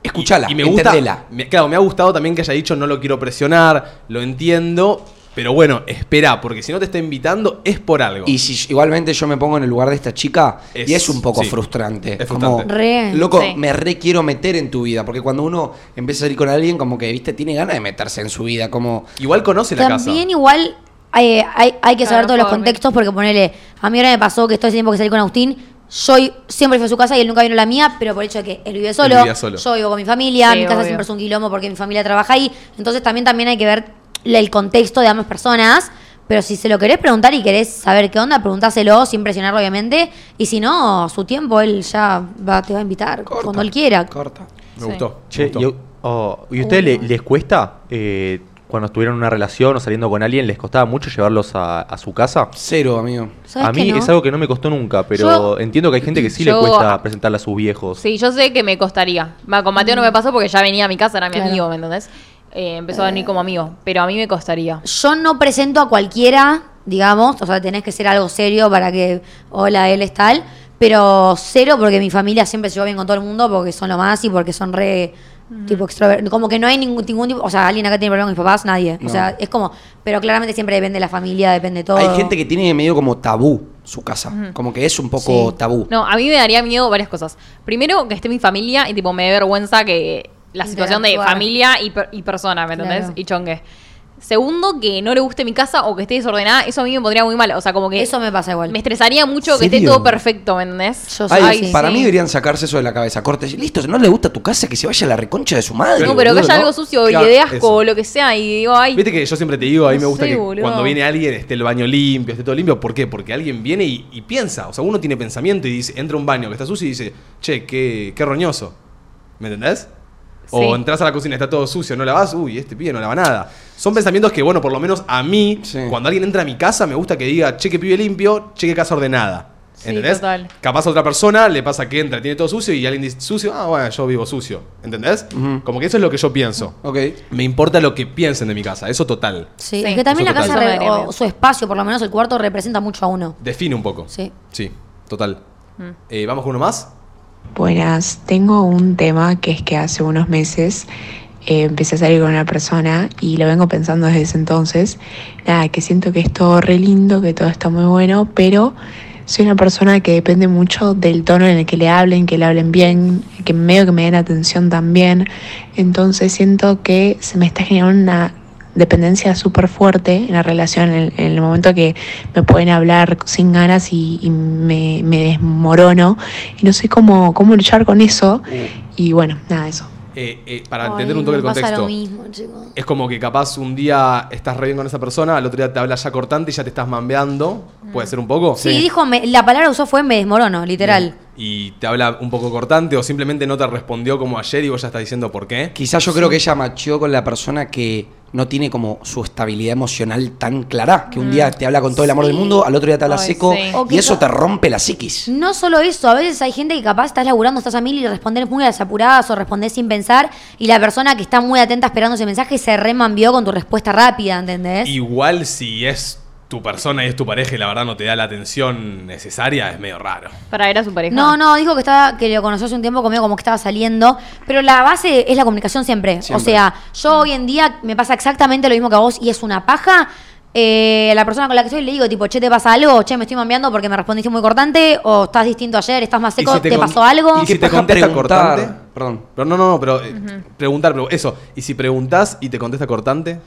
Escuchala, y me gusta, me- claro, me ha gustado también que haya dicho no lo quiero presionar, lo entiendo, pero bueno, espera, porque si no te está invitando es por algo. Y si igualmente yo me pongo en el lugar de esta chica, Es- y es un poco sí, frustrante. es Como. Re. loco, Sí. me re quiero meter en tu vida. Porque cuando uno empieza a salir con alguien, como que, viste, tiene ganas de meterse en su vida. Como, Igual conoce la casa. También igual hay, hay que saber Claro, todos los contextos porque ponele, a mí ahora me pasó que ese tiempo que salí con Agustín, yo siempre fui a su casa y él nunca vino a la mía, pero por el hecho de que él vive solo, yo vivo con mi familia, Sí, mi casa obvio. siempre es un quilombo porque mi familia trabaja ahí, entonces también, también hay que ver el contexto de ambas personas. Pero si se lo querés preguntar y querés saber qué onda, preguntáselo sin presionarlo, obviamente. Y si no, su tiempo él ya va, te va a invitar corta, cuando él quiera. Corta. Me Sí. gustó. me Che, gustó. y, oh, ¿y a ustedes le- les cuesta, eh, cuando estuvieron en una relación o saliendo con alguien, les costaba mucho llevarlos a, a su casa? Cero, amigo. ¿Sabes A mí no? es algo que no me costó nunca, pero Yo- entiendo que hay gente que sí yo- le cuesta presentarle a sus viejos. Sí, yo sé que me costaría. Con Mateo no me pasó porque ya venía a mi casa, era mi Claro. amigo, ¿me entendés? Eh, empezó a venir como amigo, pero a mí me costaría. Yo no presento a cualquiera, digamos, o sea, tenés que ser algo serio para que, hola, él es tal, pero cero porque mi familia siempre se lleva bien con todo el mundo porque son lo más y porque son re, tipo, extrovertidos. Como que no hay ningún, ningún tipo, o sea, alguien acá tiene problemas con mis papás, nadie. No. O sea, es como, pero claramente siempre depende de la familia, depende de todo. Hay gente que tiene medio como tabú su casa. Como que es un poco Sí. tabú. No, a mí me daría miedo varias cosas. Primero, que esté mi familia y tipo me dé vergüenza que la situación de familia y, per- y persona, ¿me entendés? Claro. Y chongue. Segundo, que no le guste mi casa o que esté desordenada, eso a mí me pondría muy mal. O sea, como que Eso me pasa igual. me estresaría mucho que esté ¿Serio? todo perfecto, ¿me entendés? Yo Ay, soy así. para sí. mí deberían sacarse eso de la cabeza. Cortes. Listo, si no le gusta tu casa, que se vaya a la reconcha de su madre. No, pero que boludo, haya ¿no? algo sucio Claro, y de asco eso. o lo que sea y digo, ay, Viste que yo siempre te digo, a mí No me gusta sé, que boludo. cuando viene alguien esté el baño limpio, esté todo limpio. ¿Por qué? Porque alguien viene y, y piensa. O sea, uno tiene pensamiento y dice, entra a un baño que está sucio y dice, che, qué, qué roñoso. ¿Me entendés? O Sí. entras a la cocina, está todo sucio, no lavas, uy, este pibe no lava nada. Son pensamientos que, bueno, por lo menos a mí, Sí. cuando alguien entra a mi casa, me gusta que diga, che, qué pibe limpio, che, qué casa ordenada. Sí, ¿Entendés? total. Capaz a otra persona le pasa que entra, tiene todo sucio y alguien dice, sucio, ah, bueno, yo vivo sucio. ¿Entendés? Como que eso es lo que yo pienso. Ok. Me importa lo que piensen de mi casa, eso total. Sí, Sí. es que también Eso la casa, total. o su espacio, por lo menos el cuarto, representa mucho a uno. Define un poco. Sí. Sí, total. Mm. Eh, ¿Vamos con uno más? Buenas, tengo un tema que es que hace unos meses eh, empecé a salir con una persona y lo vengo pensando desde ese entonces. Nada, que siento que es todo re lindo, que todo está muy bueno, pero soy una persona que depende mucho del tono en el que le hablen, que le hablen bien, que medio que me den atención también. Entonces siento que se me está generando una dependencia súper fuerte en la relación, en, en el momento que me pueden hablar sin ganas y, y me, me desmorono y no sé cómo, cómo luchar con eso. Y bueno, nada, eso. Eh, eh, para Ay, entender un toque el contexto. lo mismo, chicos. Es como que capaz un día estás re bien con esa persona, al otro día te habla ya cortante y ya te estás mambeando. ¿Puede ser un poco? Sí, dijo, me- la palabra usó fue me desmorono, literal. Bien. Y te habla un poco cortante o simplemente no te respondió como ayer y vos ya estás diciendo por qué. Quizás yo creo que ella macheó con la persona que no tiene como su estabilidad emocional tan clara, que un día te habla con todo el amor del mundo, al otro día te habla Ay, seco, sí. Y que eso te rompe la psiquis. No solo eso, a veces hay gente que capaz estás laburando, estás a mil y respondes muy a las apuradas o respondes sin pensar y la persona que está muy atenta esperando ese mensaje se remambió con tu respuesta rápida, ¿entendés? Igual si es tu persona y es tu pareja y la verdad no te da la atención necesaria, es medio raro. Para ver a su pareja. No, no, dijo que estaba, que lo conoció hace un tiempo conmigo como que estaba saliendo, pero la base es la comunicación siempre. Siempre. O sea, yo hoy en día me pasa exactamente lo mismo que a vos y es una paja. Eh, la persona con la que estoy le digo, tipo, che, ¿te pasa algo? Che, me estoy mambeando porque me respondiste muy cortante, o estás distinto ayer, estás más seco, si ¿te, pasó algo? Y si te contesta preguntar. cortante. Perdón. Pero no, no, no, pero eh, preguntar, pero eso. ¿Y si preguntás y te contesta cortante?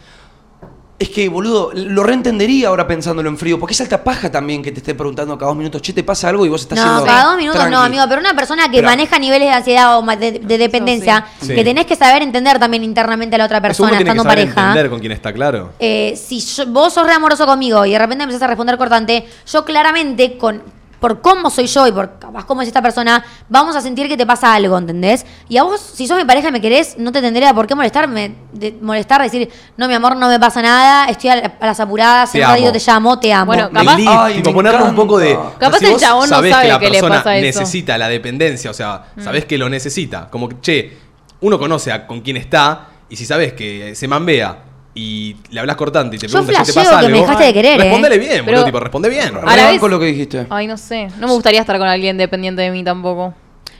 Es que, boludo, lo reentendería ahora pensándolo en frío, porque es alta paja también que te esté preguntando cada dos minutos, che, te pasa algo y vos estás No, cada dos minutos tranqui. no, amigo, pero una persona que Pero- maneja niveles de ansiedad o ma- de, de dependencia, sí. que tenés que saber entender también internamente a la otra persona tiene que estando saber pareja. entender con quién está, claro. Eh, si yo- vos sos re amoroso conmigo y de repente empezás a responder cortante, yo claramente, con, por cómo soy yo y por capaz cómo es esta persona, vamos a sentir que te pasa algo, ¿entendés? Y a vos, si sos mi pareja y me querés, no te tendría por qué molestarme, de, molestar, decir, no, mi amor, no me pasa nada, estoy a, a las apuradas, en amo. te llamo, te amo. Bueno, capaz- li- Ay, tipo, me ponerle un poco de. Capaz si el chabón no sabe que la que le persona pasa eso. necesita la dependencia, o sea, sabés que lo necesita. Como que, che, uno conoce a con quién está y si sabés que se mambea y le hablas cortante y te Yo pregunta si te flasheo pasa que algo. me dejaste de querer, ¿eh? Respondele bien, Pero- boludo, tipo, responde bien. A la Rebanco vez- lo que dijiste. Ay, no sé. No me gustaría estar con alguien dependiente de mí tampoco.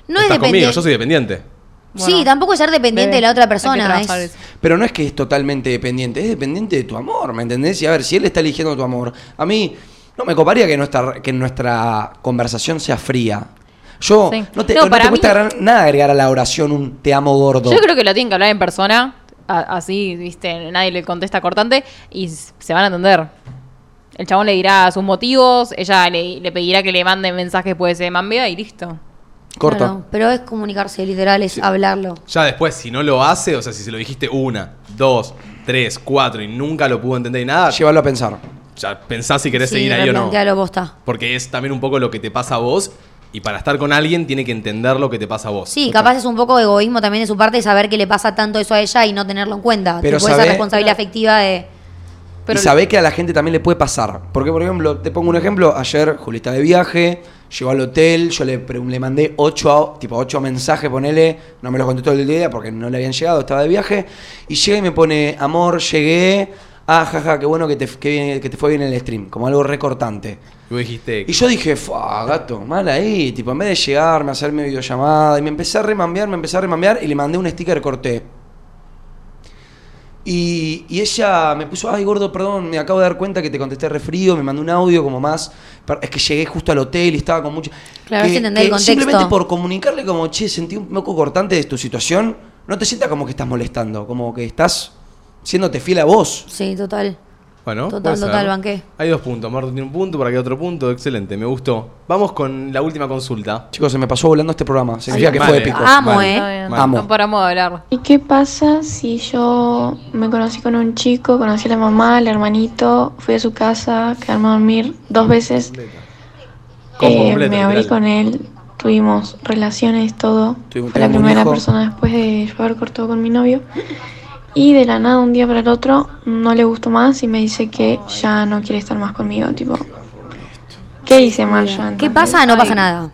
no es Estás conmigo, dependiente. yo soy dependiente. sí, Bueno, tampoco es ser dependiente bebé, de la otra hay que persona. trabajar es- eso. Pero no es que es totalmente dependiente, es dependiente de tu amor, ¿me entendés? Y a ver, si él está eligiendo tu amor, a mí no me coparía que nuestra, que nuestra conversación sea fría. Yo, Sí. no te, No, no para te cuesta gran- nada agregar a la oración un te amo gordo. Yo creo que lo tienen que hablar en persona. Así, viste, nadie le contesta cortante y se van a entender. El chabón le dirá sus motivos, ella le, le pedirá que le mande mensajes pues de mambea y listo. Corta. Pero es comunicarse, literal, es hablarlo. Ya después, si no lo hace, o sea, si se lo dijiste una, dos, tres, cuatro y nunca lo pudo entender y nada, Llévalo a pensar. ya pensás si querés Sí, seguir ahí o no. posta. Porque es también un poco lo que te pasa a vos y para estar con alguien tiene que entender lo que te pasa a vos. Sí, capaz es un poco de egoísmo también de su parte saber que le pasa tanto eso a ella y no tenerlo en cuenta. Pero tipo, esa sabe- responsabilidad afectiva de. Pero y sabés que a la gente también le puede pasar. Porque, por ejemplo, te pongo un ejemplo. Ayer Juli está de viaje, llegó al hotel, yo le, le mandé ocho, tipo ocho mensajes, ponele, no me los contestó el día porque no le habían llegado, estaba de viaje. Y llega y me pone, amor, llegué. Ah, jaja, qué bueno que te, que que te fue bien el stream. Como algo recortante. Y vos dijiste, Y yo dije, "Fua, gato, mal ahí. Tipo, en vez de llegarme, hacerme videollamada. Y me empecé a remambear, me empecé a remambear y le mandé un sticker corté. Y, y ella me puso, ay gordo, perdón, me acabo de dar cuenta que te contesté refrío, me mandó un audio como más, es que llegué justo al hotel y estaba con mucho... Claro, que, es entender el que contexto. Simplemente por comunicarle como, che, sentí un poco cortante de tu situación, no te sientas como que estás molestando, como que estás siéndote fiel a vos. Sí, total. Bueno, Total, total, banqué. Hay dos puntos, Marto tiene un punto, por aquí otro punto, excelente, me gustó. Vamos con la última consulta. Chicos, se me pasó volando este programa, significa que vale. fue épico. Amo, Vale. ¿eh? Amo. No paramos de hablar. ¿Y qué pasa si yo me conocí con un chico, conocí a la mamá, al hermanito, fui a su casa, quedarme a dormir dos veces, eh, me abrí literal. con él, tuvimos relaciones, todo. Fue la primera persona después de yo haber cortado con mi novio. Y de la nada, un día para el otro, no le gustó más y me dice que ya no quiere estar más conmigo. Tipo, ¿qué hice mal yo? ¿Qué pasa? No pasa nada.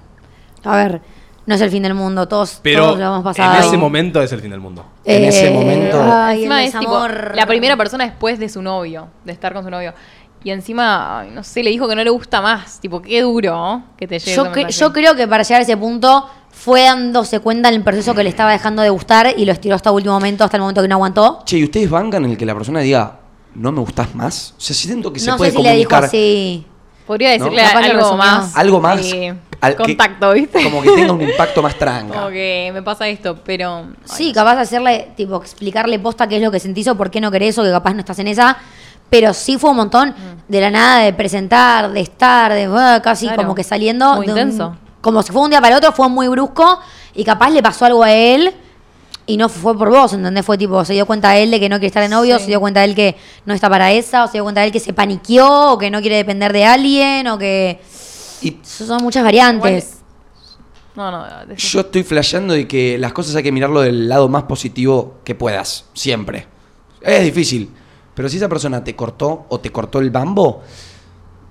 A ver, no es el fin del mundo. Todos, Pero todos lo hemos pasado. en ese momento es el fin del mundo. En ese momento- Ay, encima es tipo desamor. la primera persona después de su novio, de estar con su novio. Y encima, ay, no sé, le dijo que no le gusta más. Tipo, qué duro ¿no? que te llegue mensaje. yo creo que para llegar a ese punto fue dándose cuenta en el proceso que le estaba dejando de gustar y lo estiró hasta último momento, hasta el momento que no aguantó. Che, ¿y ustedes bancan en el que la persona diga, no me gustás más? O sea, si siento que se no puede sé si le dijo comunicar así. Podría decirle algo más. algo más. eh, al que- contacto, ¿viste? Como que tenga un impacto más tranca. Como que me pasa esto, pero. ay, Sí, capaz de hacerle, tipo, explicarle posta qué es lo que sentís o por qué no querés o que capaz no estás en esa. Pero sí fue un montón de la nada de presentar, de estar, de ah, casi Claro. como que saliendo. Muy de un- intenso. Como si fue un día para el otro, fue muy brusco y capaz le pasó algo a él y no fue por vos, ¿entendés? Fue tipo, se dio cuenta él de que no quiere estar de novio, Sí. se dio cuenta él que no está para esa, o se dio cuenta él que se paniqueó, o que no quiere depender de alguien, o que. Y Son muchas variantes. No, no, de- yo estoy flasheando de que las cosas hay que mirarlo del lado más positivo que puedas. Siempre. Es difícil. Pero si esa persona te cortó o te cortó el bambo,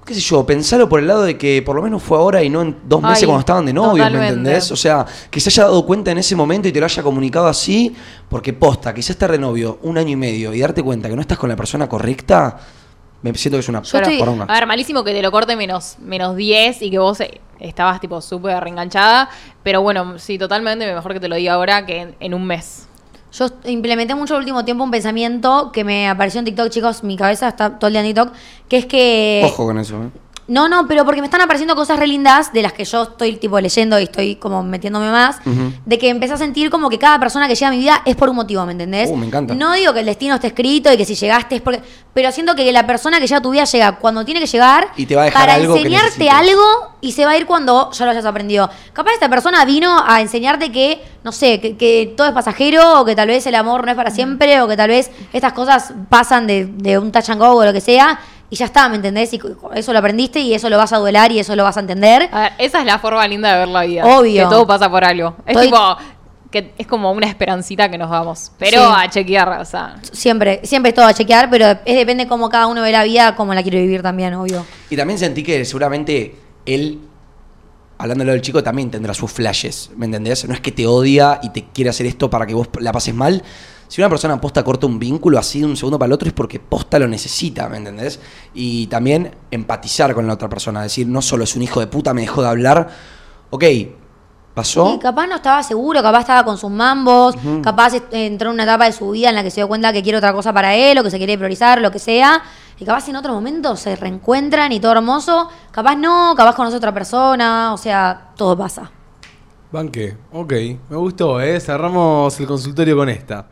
qué sé yo, pensalo por el lado de que por lo menos fue ahora y no en dos meses Ay, cuando estaban de novios, ¿me entendés? O sea, que se haya dado cuenta en ese momento y te lo haya comunicado así, porque posta, quizás estar de novio un año y medio y darte cuenta que no estás con la persona correcta, me siento que es una Yo estoy- poronga. A ver, malísimo que te lo corte menos, menos 10 y que vos eh, estabas tipo súper reenganchada. Pero bueno, sí, totalmente mejor que te lo diga ahora que en, en un mes. Yo implementé mucho el último tiempo un pensamiento que me apareció en TikTok, chicos, mi cabeza está todo el día en TikTok, que es que... Ojo con eso, ¿eh? No, no, pero porque me están apareciendo cosas re lindas de las que yo estoy tipo leyendo y estoy como metiéndome más, de que empecé a sentir como que cada persona que llega a mi vida es por un motivo, ¿me entendés? Uh, me encanta. No digo que el destino esté escrito y que si llegaste es porque... Pero siento que la persona que llega a tu vida llega cuando tiene que llegar Y te va a dejar para algo enseñarte algo y se va a ir cuando ya lo hayas aprendido. Capaz esta persona vino a enseñarte que, no sé, que, que todo es pasajero o que tal vez el amor no es para siempre o que tal vez estas cosas pasan de, de un touch and go o lo que sea y ya está, ¿me entendés? Y eso lo aprendiste y eso lo vas a duelar y eso lo vas a entender. A ver, esa es la forma linda de ver la vida. Obvio. Que todo pasa por algo. Es Estoy- tipo. Que es como una esperancita que nos damos. Pero Sí. a chequear, o sea. Siempre, siempre es todo a chequear, pero es depende cómo cada uno ve la vida, cómo la quiere vivir también, obvio. Y también sentí que seguramente él, hablándolo del chico, también tendrá sus flashes, ¿me entendés? No es que te odia y te quiere hacer esto para que vos la pases mal. Si una persona posta corta un vínculo así de un segundo para el otro es porque posta lo necesita, ¿me entendés? Y también empatizar con la otra persona, decir, no solo es un hijo de puta, me dejó de hablar. Ok, pasó. Y capaz no estaba seguro, capaz estaba con sus mambos, capaz entró en una etapa de su vida en la que se dio cuenta que quiere otra cosa para él o que se quiere priorizar, lo que sea. Y capaz en otro momento se reencuentran y todo hermoso. Capaz no, capaz conoce a otra persona, o sea, todo pasa. Banque, ok, me gustó, ¿eh? Cerramos el consultorio con esta.